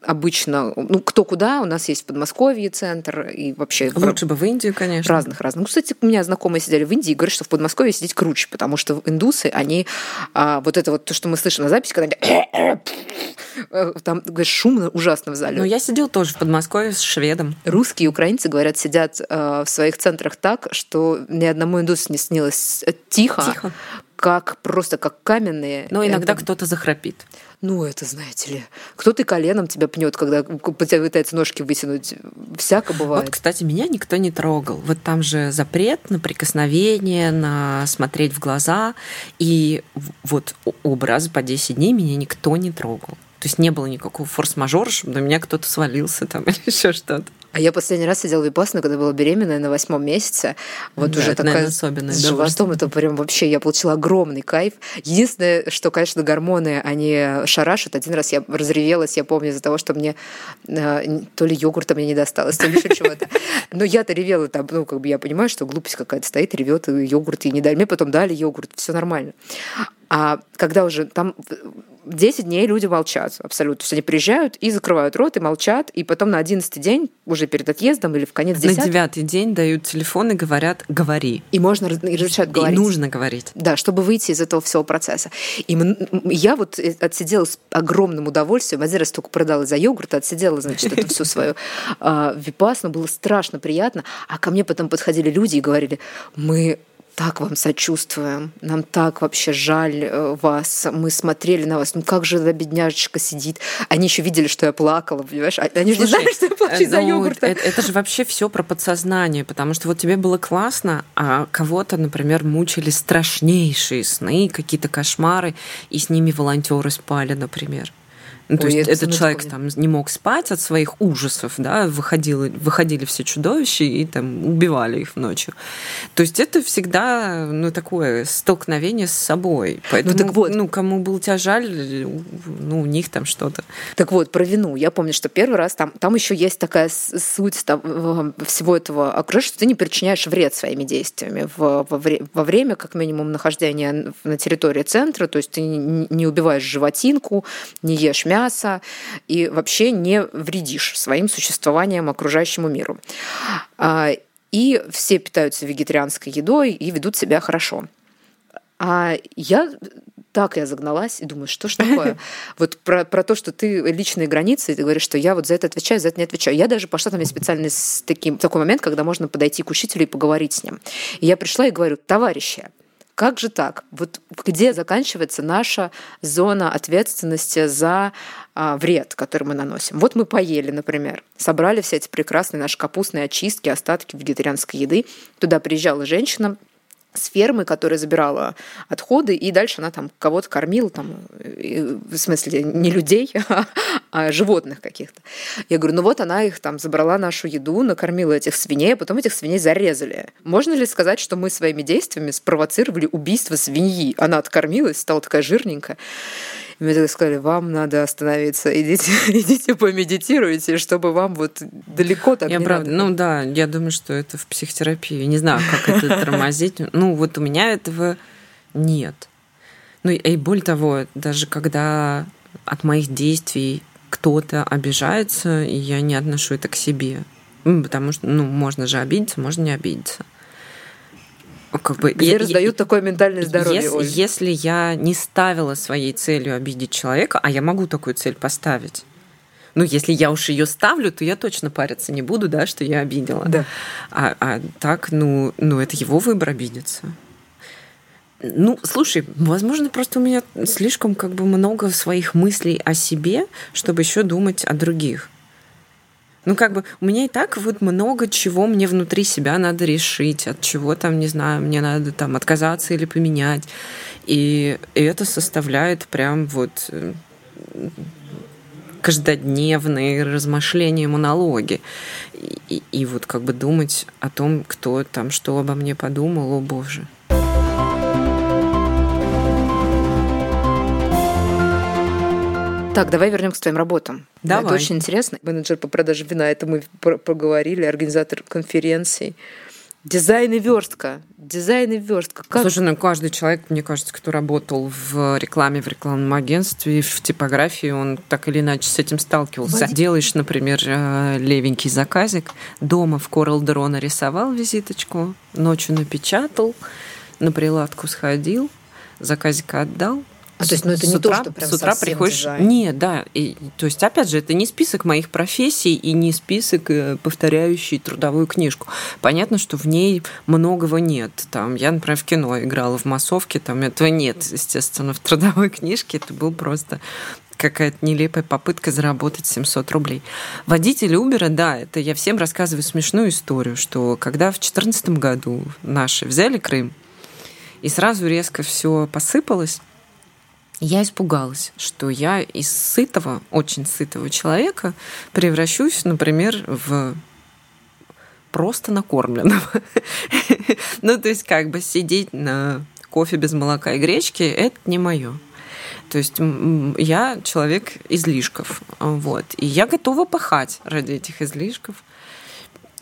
обычно, ну, кто куда, у нас есть в Подмосковье центр, и вообще... Лучше бы в Индию, конечно. Разных, разных. Ну, кстати, у меня знакомые сидели в Индии и говорят, что в Подмосковье сидеть круче, потому что индусы, они а, вот это вот то, что мы слышим на записи, когда там, шумно ужасно в зале. Ну, я сидел тоже в Подмосковье с шведом. Русские и украинцы, говорят, сидят э, в своих центрах так, что ни одному индусу не снилось тихо, тихо. Как просто как каменные. Но иногда это... кто-то захрапит. Ну, это, знаете ли, кто-то коленом тебя пнет, когда пытается ножки вытянуть. Всяко бывает. Вот, кстати, меня никто не трогал. Вот там же запрет на прикосновение, на смотреть в глаза. И вот оба раза по 10 дней меня никто не трогал. То есть не было никакого форс-мажора, чтобы на меня кто-то свалился там или еще что-то. А я последний раз сидела в Випассану, когда была беременная на восьмом месяце. Вот да, уже это, такая особенная с животом. Это прям вообще я получила огромный кайф. Единственное, что, конечно, гормоны, они шарашат. Один раз я разревелась, я помню, из-за того, что мне э, то ли йогурта мне не досталось, то ли еще чего-то. Но я-то ревела там, ну, как бы я понимаю, что глупость какая-то стоит, ревет, и йогурт и не дали. Мне потом дали йогурт, все нормально. А когда уже там 10 дней люди молчат абсолютно. То есть они приезжают и закрывают рот, и молчат, и потом на 11 день, уже перед отъездом или в конец 10 На девятый день дают телефон и говорят «говори». И можно разрешать говорить. И нужно говорить. Да, чтобы выйти из этого всего процесса. И я вот э, отсидела с огромным удовольствием, один раз только продала за йогурт, отсидела, значит, эту всю свою а, випасну, было страшно приятно, а ко мне потом подходили люди и говорили, мы так вам сочувствуем, нам так вообще жаль э, вас, мы смотрели на вас, ну как же эта бедняжечка сидит. Они еще видели, что я плакала, понимаешь? А они же не знали, что я плачу за ну, йогурт. Это, это же вообще все про подсознание, потому что вот тебе было классно, а кого-то, например, мучили страшнейшие сны, какие-то кошмары, и с ними волонтеры спали, например. Ну, то Ой, есть этот человек там не мог спать от своих ужасов, да, выходили, выходили все чудовища и там убивали их ночью. То есть это всегда, ну, такое столкновение с собой. Поэтому, ну, так вот. ну, кому был тебя жаль, ну, у них там что-то. Так вот, про вину. Я помню, что первый раз там, там еще есть такая суть там, всего этого окружения, что ты не причиняешь вред своими действиями во, во, во время, как минимум, нахождения на территории центра, то есть ты не убиваешь животинку, не ешь мясо, мяса и вообще не вредишь своим существованием окружающему миру. А, и все питаются вегетарианской едой и ведут себя хорошо. А я так я загналась и думаю, что ж такое? Вот про, про то, что ты личные границы, и ты говоришь, что я вот за это отвечаю, за это не отвечаю. Я даже пошла, там есть специальный с таким, такой момент, когда можно подойти к учителю и поговорить с ним. И я пришла и говорю, товарищи, как же так? Вот где заканчивается наша зона ответственности за а, вред, который мы наносим? Вот мы поели, например, собрали все эти прекрасные наши капустные очистки, остатки вегетарианской еды. Туда приезжала женщина, с фермы, которая забирала отходы, и дальше она там кого-то кормила, там, в смысле, не людей, а животных каких-то. Я говорю, ну вот она их там забрала нашу еду, накормила этих свиней, а потом этих свиней зарезали. Можно ли сказать, что мы своими действиями спровоцировали убийство свиньи? Она откормилась, стала такая жирненькая. И мне тогда сказали, вам надо остановиться, идите, идите помедитируйте, чтобы вам вот далеко так я не правда, надо. Ну да, я думаю, что это в психотерапии. Не знаю, как это тормозить. Ну вот у меня этого нет. Ну и более того, даже когда от моих действий кто-то обижается, и я не отношу это к себе. Потому что, ну, можно же обидеться, можно не обидеться как бы где я, раздают я, такое ментальное здоровье. Если, если я не ставила своей целью обидеть человека, а я могу такую цель поставить. Ну, если я уж ее ставлю, то я точно париться не буду, да, что я обидела. Да. А, а так, ну, ну, это его выбор обидеться. Ну, слушай, возможно, просто у меня слишком как бы много своих мыслей о себе, чтобы еще думать о других. Ну, как бы у меня и так вот много чего мне внутри себя надо решить, от чего там, не знаю, мне надо там отказаться или поменять. И, это составляет прям вот э, каждодневные размышления, монологи. И, и, и вот как бы думать о том, кто там что обо мне подумал, о боже. Так, давай вернемся к твоим работам. Давай. Это очень интересно. Менеджер по продаже вина, это мы поговорили, организатор конференций. Дизайн и верстка. Дизайн и верстка. Как? Слушай, ну каждый человек, мне кажется, кто работал в рекламе, в рекламном агентстве, в типографии, он так или иначе с этим сталкивался. Вадим. Делаешь, например, э, левенький заказик, дома в Coral Draw нарисовал визиточку, ночью напечатал, на приладку сходил, заказик отдал, а, то есть, ну, это с не утра, то, что прям с утра приходишь. Дизайн. Нет, да. И, то есть, опять же, это не список моих профессий и не список, э, повторяющий трудовую книжку. Понятно, что в ней многого нет. Там, я, например, в кино играла в массовке, там этого нет, естественно, в трудовой книжке. Это был просто какая-то нелепая попытка заработать 700 рублей. Водитель Убера, да, это я всем рассказываю смешную историю, что когда в 2014 году наши взяли Крым, и сразу резко все посыпалось, я испугалась, что я из сытого, очень сытого человека превращусь, например, в просто накормленного. ну, то есть как бы сидеть на кофе без молока и гречки – это не мое. То есть я человек излишков. Вот. И я готова пахать ради этих излишков.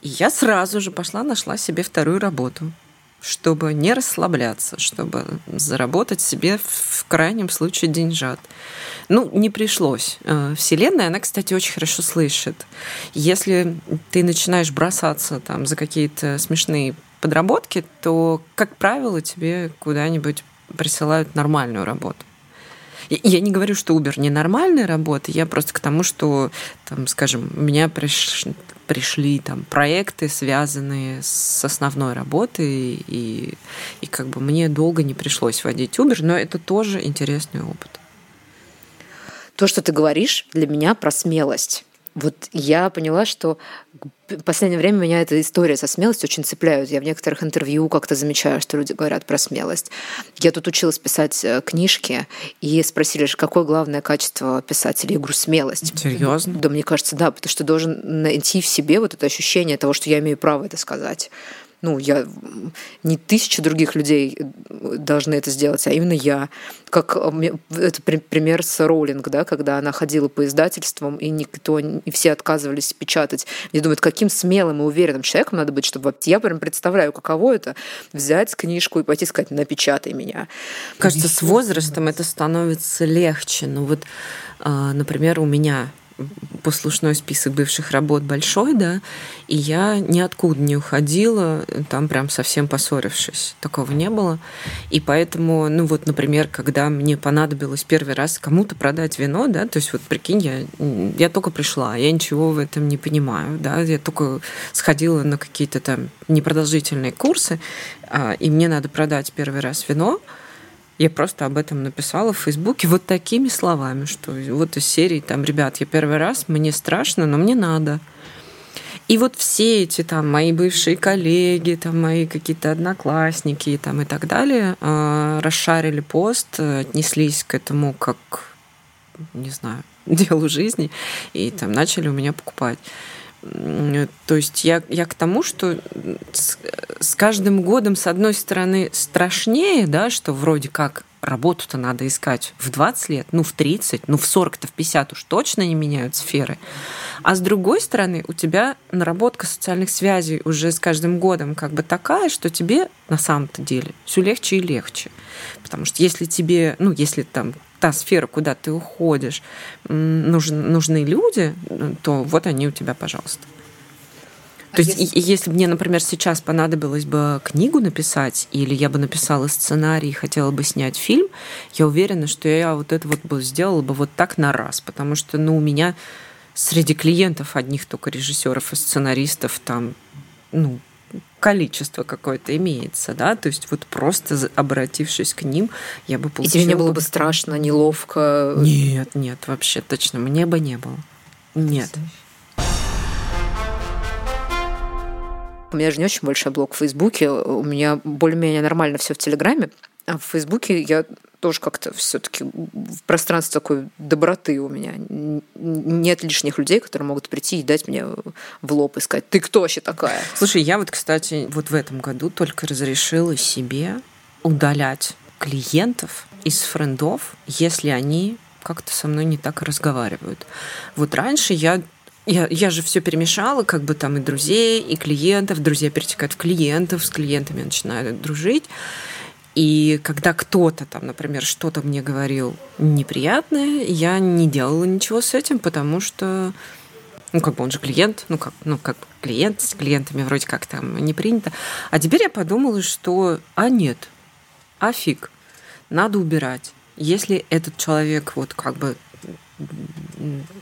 И я сразу же пошла, нашла себе вторую работу чтобы не расслабляться, чтобы заработать себе в крайнем случае деньжат. Ну, не пришлось. Э, Вселенная, она, кстати, очень хорошо слышит. Если ты начинаешь бросаться там за какие-то смешные подработки, то, как правило, тебе куда-нибудь присылают нормальную работу. Я не говорю, что Uber ненормальная работа, я просто к тому, что, там, скажем, у меня приш... пришли там проекты, связанные с основной работой, и, и как бы мне долго не пришлось водить Uber, но это тоже интересный опыт. То, что ты говоришь, для меня про смелость. Вот я поняла, что в последнее время меня эта история со смелостью очень цепляют. Я в некоторых интервью как-то замечаю, что люди говорят про смелость. Я тут училась писать э, книжки, и спросили же, какое главное качество писателя? Я говорю, смелость. Серьезно? Да, мне кажется, да, потому что должен найти в себе вот это ощущение того, что я имею право это сказать ну, я не тысячи других людей должны это сделать, а именно я. Как э, это пример с Роулинг, да, когда она ходила по издательствам, и никто, и все отказывались печатать. Мне думают, каким смелым и уверенным человеком надо быть, чтобы я прям представляю, каково это взять книжку и пойти сказать, напечатай меня. Кажется, с возрастом это становится легче. Ну вот, а, например, у меня послушной список бывших работ большой, да, и я ниоткуда не уходила, там прям совсем поссорившись. Такого не было. И поэтому, ну вот, например, когда мне понадобилось первый раз кому-то продать вино, да, то есть вот прикинь, я, я только пришла, я ничего в этом не понимаю, да, я только сходила на какие-то там непродолжительные курсы, а, и мне надо продать первый раз вино, я просто об этом написала в Фейсбуке вот такими словами, что вот из серии там, ребят, я первый раз, мне страшно, но мне надо. И вот все эти там мои бывшие коллеги, там мои какие-то одноклассники там, и так далее э, расшарили пост, отнеслись к этому как, не знаю, делу жизни, и там начали у меня покупать. То есть я, я к тому, что с, с каждым годом, с одной стороны, страшнее, да, что вроде как работу-то надо искать в 20 лет, ну в 30, ну в 40-то, в 50 уж точно не меняют сферы. А с другой стороны, у тебя наработка социальных связей уже с каждым годом как бы такая, что тебе на самом-то деле все легче и легче. Потому что если тебе, ну если там та сфера, куда ты уходишь, нужен, нужны люди, то вот они у тебя, пожалуйста. А то есть, если... если мне, например, сейчас понадобилось бы книгу написать, или я бы написала сценарий и хотела бы снять фильм, я уверена, что я вот это вот бы сделала бы вот так на раз, потому что, ну, у меня среди клиентов одних только режиссеров и сценаристов там, ну, количество какое-то имеется, да, то есть вот просто обратившись к ним, я бы получила... И тебе не было бы страшно, неловко? Нет, нет, вообще точно, мне бы не было. Нет. У меня же не очень большой блог в Фейсбуке, у меня более-менее нормально все в Телеграме, а в Фейсбуке я тоже как-то все-таки в пространстве такой доброты у меня. Нет лишних людей, которые могут прийти и дать мне в лоб и сказать, ты кто вообще такая? Слушай, я вот, кстати, вот в этом году только разрешила себе удалять клиентов из френдов, если они как-то со мной не так разговаривают. Вот раньше я я, я же все перемешала, как бы там и друзей, и клиентов. Друзья перетекают в клиентов, с клиентами начинают дружить. И когда кто-то там, например, что-то мне говорил неприятное, я не делала ничего с этим, потому что ну, как бы он же клиент, ну, как, ну, как клиент, с клиентами вроде как там не принято. А теперь я подумала, что, а нет, а фиг, надо убирать. Если этот человек вот как бы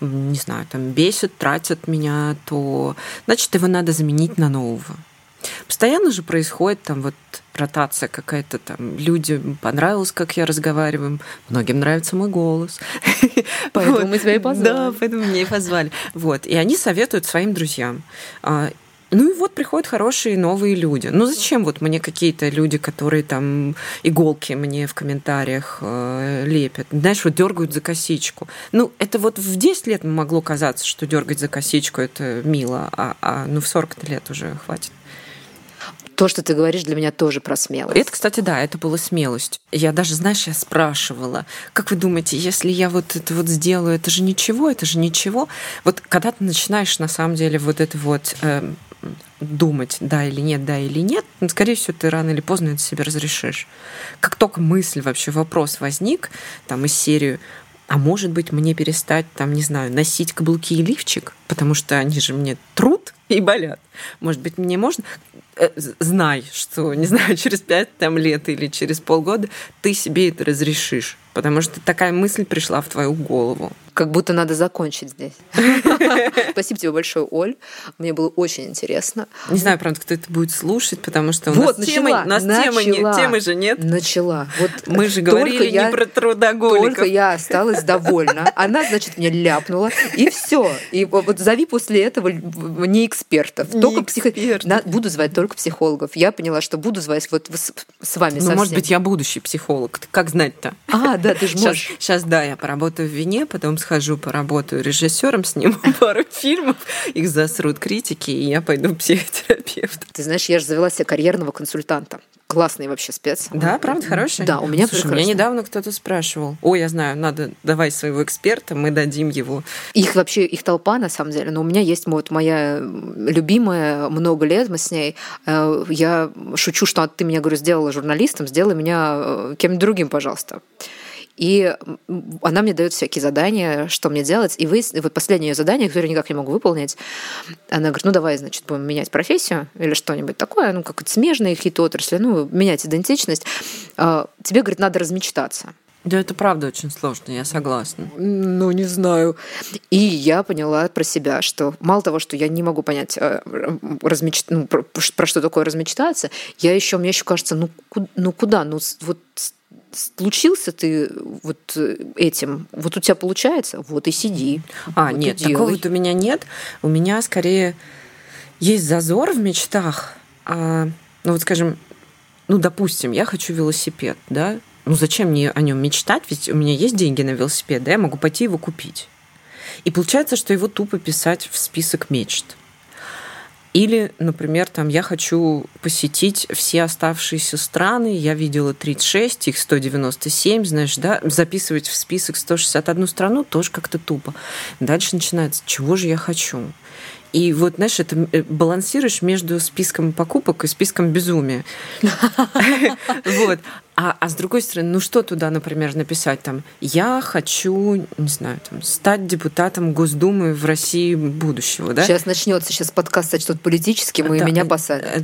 не знаю, там бесит, тратит меня, то значит его надо заменить на нового. Постоянно же происходит там вот ротация какая-то там. Людям понравилось, как я разговариваю. Многим нравится мой голос. Поэтому вот. мы тебя и позвали. Да, поэтому меня и позвали. Вот. И они советуют своим друзьям. А, ну и вот приходят хорошие новые люди. Ну зачем вот мне какие-то люди, которые там иголки мне в комментариях э, лепят? Знаешь, вот дергают за косичку. Ну это вот в 10 лет могло казаться, что дергать за косичку это мило, а, а ну в 40 лет уже хватит то, что ты говоришь, для меня тоже про смелость. Это, кстати, да, это была смелость. Я даже, знаешь, я спрашивала, как вы думаете, если я вот это вот сделаю, это же ничего, это же ничего. Вот когда ты начинаешь, на самом деле, вот это вот э, думать, да или нет, да или нет, ну, скорее всего, ты рано или поздно это себе разрешишь. Как только мысль, вообще вопрос возник, там, из серии, а может быть, мне перестать, там, не знаю, носить каблуки и лифчик, потому что они же мне труд и болят. Может быть, мне можно... Э, знай, что, не знаю, через пять там, лет или через полгода ты себе это разрешишь. Потому что такая мысль пришла в твою голову. Как будто надо закончить здесь. Спасибо тебе большое, Оль. Мне было очень интересно. Не знаю, правда, кто это будет слушать, потому что у вот, нас, начала, темы, у нас начала, темы, нет, темы же нет. Начала. Вот Мы же говорили я, не про трудоголиков. Только я осталась довольна. Она, значит, меня ляпнула, и все. И вот зови после этого не экспертов. Не только психо... Буду звать только психологов. Я поняла, что буду звать вот с, с вами Ну, может быть, я будущий психолог. Как знать-то? А, да, ты же можешь. Сейчас, сейчас, да, я поработаю в вине, потом схожу, поработаю режиссером, сниму пару фильмов, их засрут критики, и я пойду психотерапевт. Ты знаешь, я же завела себе карьерного консультанта. Классный вообще спец. Да, правда, хороший? Да, у меня Слушай, меня недавно кто-то спрашивал. О, я знаю, надо давай своего эксперта, мы дадим его. Их вообще, их толпа, на самом деле. Но у меня есть вот моя любимая, много лет мы с ней. Э, я шучу, что ты меня, говорю, сделала журналистом, сделай меня э, кем-то другим, пожалуйста. И она мне дает всякие задания, что мне делать. И вы, вот последнее задание, которое я никак не могу выполнить, она говорит, ну давай, значит, будем менять профессию или что-нибудь такое, ну как-то смежные какие-то отрасли, ну менять идентичность. А, тебе, говорит, надо размечтаться. Да, это правда очень сложно, я согласна. Ну, не знаю. И я поняла про себя, что мало того, что я не могу понять, э, размеч... ну, про, про что такое размечтаться, я еще, мне еще кажется, ну, ну куда? Ну, вот случился ты вот этим, вот у тебя получается, вот и сиди. А, вот нет, такого вот у меня нет. У меня скорее есть зазор в мечтах. А, ну вот скажем, ну допустим, я хочу велосипед, да, ну зачем мне о нем мечтать, ведь у меня есть деньги на велосипед, да, я могу пойти его купить. И получается, что его тупо писать в список мечт. Или, например, там я хочу посетить все оставшиеся страны, я видела 36, их 197, знаешь, да, записывать в список 161 страну тоже как-то тупо. Дальше начинается, чего же я хочу? И вот, знаешь, это э, балансируешь между списком покупок и списком безумия. Вот. А, а с другой стороны, ну что туда, например, написать там? Я хочу, не знаю, там, стать депутатом Госдумы в России будущего, да? Сейчас начнется, сейчас подкаст сочтут политическим, и да, меня посадят. Э,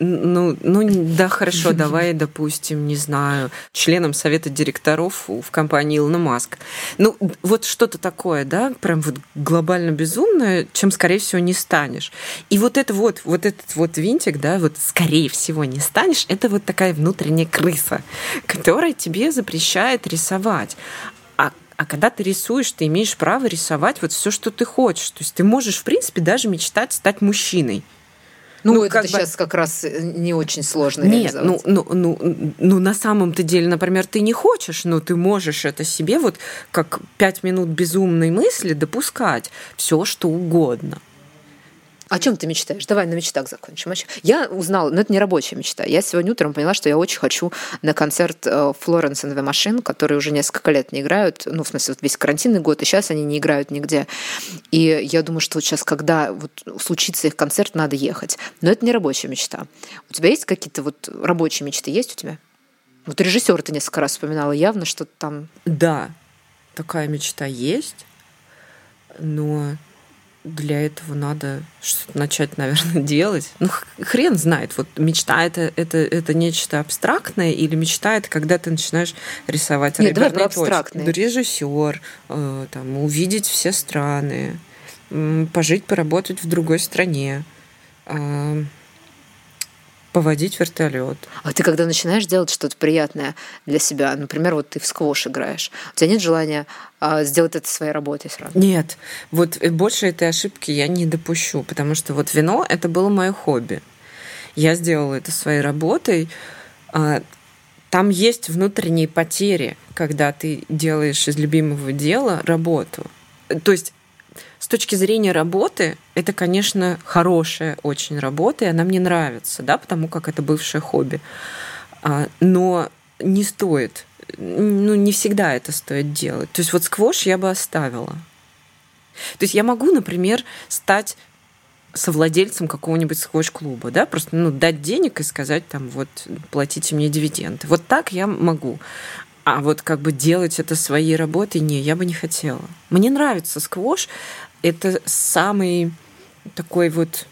ну, ну, да, хорошо, давай, допустим, не знаю, членом совета директоров в компании Илона Маск. Ну, вот что-то такое, да, прям вот глобально безумное, чем, скорее всего, не станешь. И вот это вот, вот этот вот винтик, да, вот скорее всего не станешь, это вот такая внутренняя крыса, которая тебе запрещает рисовать. А а когда ты рисуешь, ты имеешь право рисовать вот все, что ты хочешь. То есть ты можешь, в принципе, даже мечтать стать мужчиной. Ну, ну это как сейчас бы... как раз не очень сложно Нет, ну, ну, ну, ну, на самом-то деле, например, ты не хочешь, но ты можешь это себе вот как пять минут безумной мысли допускать все, что угодно. О чем ты мечтаешь? Давай на мечтах закончим. Я узнала, но это не рабочая мечта. Я сегодня утром поняла, что я очень хочу на концерт Florence and the Machine, которые уже несколько лет не играют, ну, в смысле, вот весь карантинный год, и сейчас они не играют нигде. И я думаю, что вот сейчас, когда вот случится их концерт, надо ехать. Но это не рабочая мечта. У тебя есть какие-то вот рабочие мечты? Есть у тебя? Вот режиссер ты несколько раз вспоминала, явно что-то там... Да, такая мечта есть, но для этого надо что-то начать, наверное, делать. Ну, хрен знает. Вот мечта это, это, это нечто абстрактное или мечта это когда ты начинаешь рисовать Нет, давай про абстрактное. Режиссер, э, там, увидеть все страны, пожить, поработать в другой стране. Э, поводить вертолет. А ты когда начинаешь делать что-то приятное для себя, например, вот ты в сквош играешь, у тебя нет желания а, сделать это своей работой сразу? Нет, вот э, больше этой ошибки я не допущу, потому что вот вино это было мое хобби. Я сделала это своей работой. А, там есть внутренние потери, когда ты делаешь из любимого дела работу. То есть точки зрения работы, это, конечно, хорошая очень работа, и она мне нравится, да, потому как это бывшее хобби. А, но не стоит, ну, не всегда это стоит делать. То есть вот сквош я бы оставила. То есть я могу, например, стать совладельцем какого-нибудь сквош-клуба, да, просто ну, дать денег и сказать там, вот, платите мне дивиденды. Вот так я могу. А вот как бы делать это своей работой, не, я бы не хотела. Мне нравится сквош. Это самый такой вот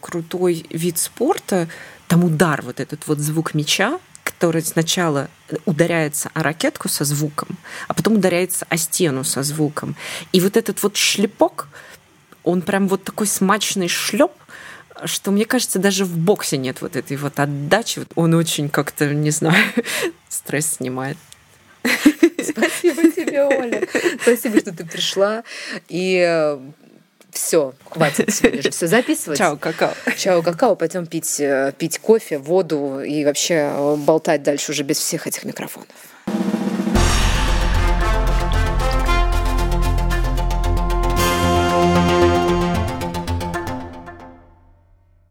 крутой вид спорта. Там удар, вот этот вот звук мяча, который сначала ударяется о ракетку со звуком, а потом ударяется о стену со звуком. И вот этот вот шлепок, он прям вот такой смачный шлеп, что мне кажется, даже в боксе нет вот этой вот отдачи. Он очень как-то, не знаю, стресс снимает. Спасибо тебе, Оля. Спасибо, что ты пришла. И э, все, хватит сегодня все записывать. Чао, какао. Чао, какао. Пойдем пить, э, пить кофе, воду и вообще э, болтать дальше уже без всех этих микрофонов.